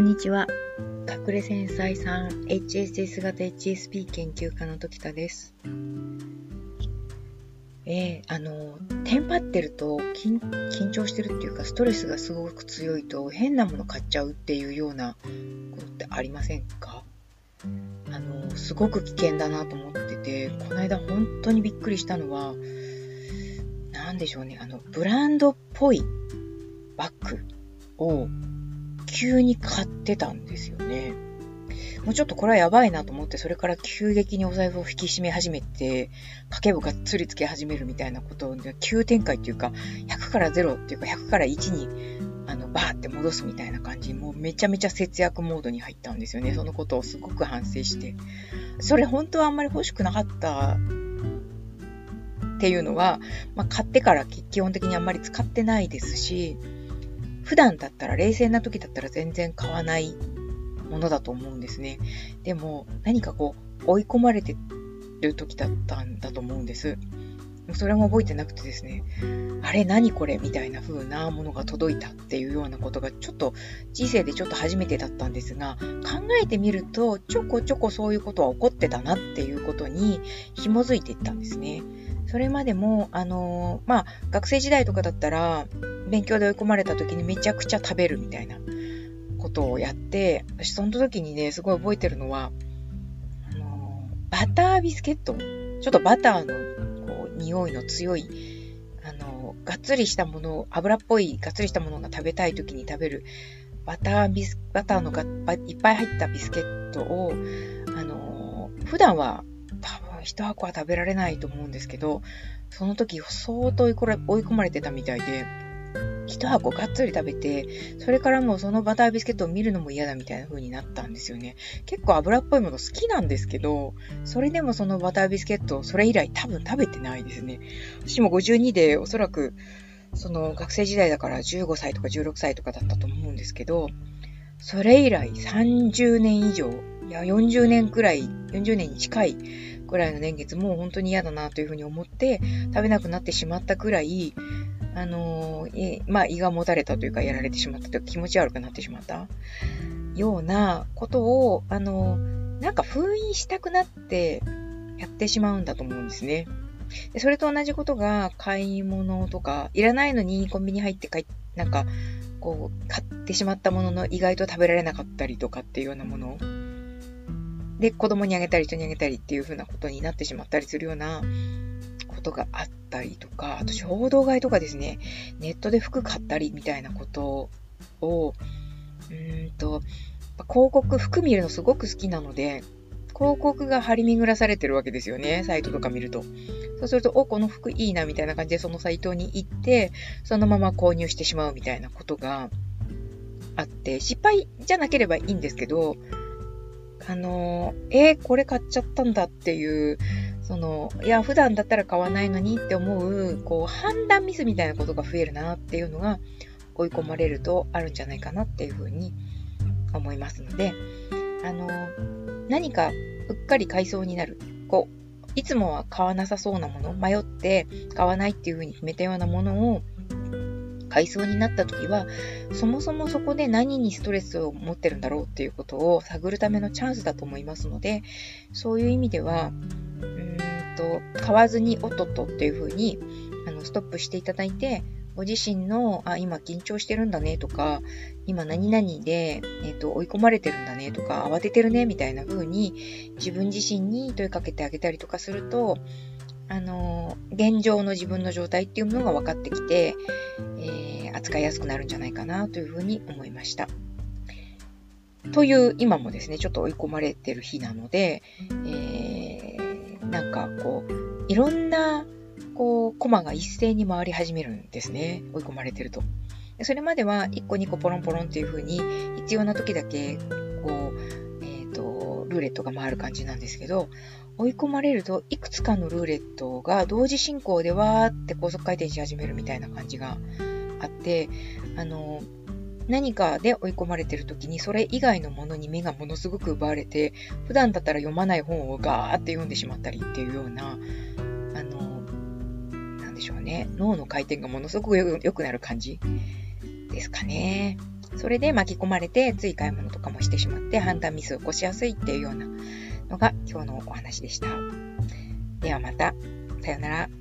んにちは。隠れ繊細さん HSS 型 HSP 研究家の時田です。えー、あの、テンパってると緊張してるっていうか、ストレスがすごく強いと変なもの買っちゃうっていうようなことってありませんか？あの、すごく危険だなと思ってて、この間本当にびっくりしたのは、何でしょうね、あの、ブランドっぽいバッグを急に買ってたんですよね。もうちょっとこれはやばいなと思って、それから急激にお財布を引き締め始めて、家計簿がっつりつけ始めるみたいなことで、急展開っていうか、100から0っていうか、100から1に、あの、バーって戻すみたいな感じ、もうめちゃめちゃ節約モードに入ったんですよね。そのことをすごく反省して。それ本当はあんまり欲しくなかったっていうのは、まあ、買ってから基本的にあんまり使ってないですし、普段だったら、冷静な時だったら全然買わないものだと思うんですね。でも、何かこう、追い込まれてる時だったんだと思うんです。それも覚えてなくてですね、あれ何これみたいな風なものが届いたっていうようなことがちょっと人生でちょっと初めてだったんですが、考えてみるとちょこちょこそういうことは起こってたなっていうことに紐づいていったんですね。それまでも、あの、まあ、学生時代とかだったら、勉強で追い込まれた時にめちゃくちゃ食べるみたいなことをやって、私その時にね、すごい覚えてるのは、あの、バタービスケット。ちょっとバターの匂いの強い、あの、がっつりしたもの、油っぽいがっつりしたものが食べたい時に食べる、バタービス、バターのがいっぱい入ったビスケットを、あの普段は多分1箱は食べられないと思うんですけど、その時相当追い込まれてたみたいで、一箱がっつり食べて、それからもうそのバタービスケットを見るのも嫌だみたいな風になったんですよね。結構油っぽいもの好きなんですけど、それでもそのバタービスケット、それ以来多分食べてないですね。私も52でおそらく、その学生時代だから15歳とか16歳とかだったと思うんですけど、それ以来30年以上、いや40年くらい、40年に近いくらいの年月も本当に嫌だなというふうに思って食べなくなってしまったくらい、あのー、まあ胃がもたれたというかやられてしまったというか気持ち悪くなってしまったようなことを、あのー、なんか封印したくなってやってしまうんだと思うんですね。でそれと同じことが買い物とか、いらないのにコンビニ入って買い、なんか、こう、買ってしまったものの意外と食べられなかったりとかっていうようなもので、子供にあげたり人にあげたりっていう風なことになってしまったりするようなことがあったりとか、あと衝動買いとかですね、ネットで服買ったりみたいなことを、うんと、広告、服見るのすごく好きなので、広告が張り巡らされてるわけですよね、サイトとか見ると。そうすると、お、この服いいなみたいな感じでそのサイトに行って、そのまま購入してしまうみたいなことがあって、失敗じゃなければいいんですけど、あの、えー、これ買っちゃったんだっていう、その、いや、普段だったら買わないのにって思う、こう、判断ミスみたいなことが増えるなっていうのが、追い込まれるとあるんじゃないかなっていうふうに思いますので、あの、何かうっかり買いそうになる。こう、いつもは買わなさそうなもの、迷って買わないっていうふうに決めたようなものを、買いそうになった時は、そもそもそこで何にストレスを持ってるんだろうっていうことを探るためのチャンスだと思いますので、そういう意味では、と、買わずにおっとっとっていう風に、あの、ストップしていただいて、ご自身の、あ、今緊張してるんだねとか、今何々で、え、ー、と、追い込まれてるんだねとか、慌ててるねみたいな風に、自分自身に問いかけてあげたりとかすると、あの、現状の自分の状態っていうものが分かってきて、えー、扱いやすくなるんじゃないかなというふうに思いました。という、今もですね、ちょっと追い込まれてる日なので、えー、なんかこう、いろんな、こう、コマが一斉に回り始めるんですね。追い込まれてると。それまでは1個2個ポロンポロンっていう風に必要な時だけこう、えっ、ー、と、ルーレットが回る感じなんですけど、追い込まれると、いくつかのルーレットが同時進行でわーって高速回転し始めるみたいな感じがあって、あの、何かで追い込まれてる時にそれ以外のものに目がものすごく奪われて、普段だったら読まない本をガーって読んでしまったりっていうような、あの、なんでしょうね、脳の回転がものすごく良くなる感じですかね。それで巻き込まれてつい買い物とかもしてしまって判断ミスを起こしやすいっていうようなのが今日のお話でした。ではまた。さようなら。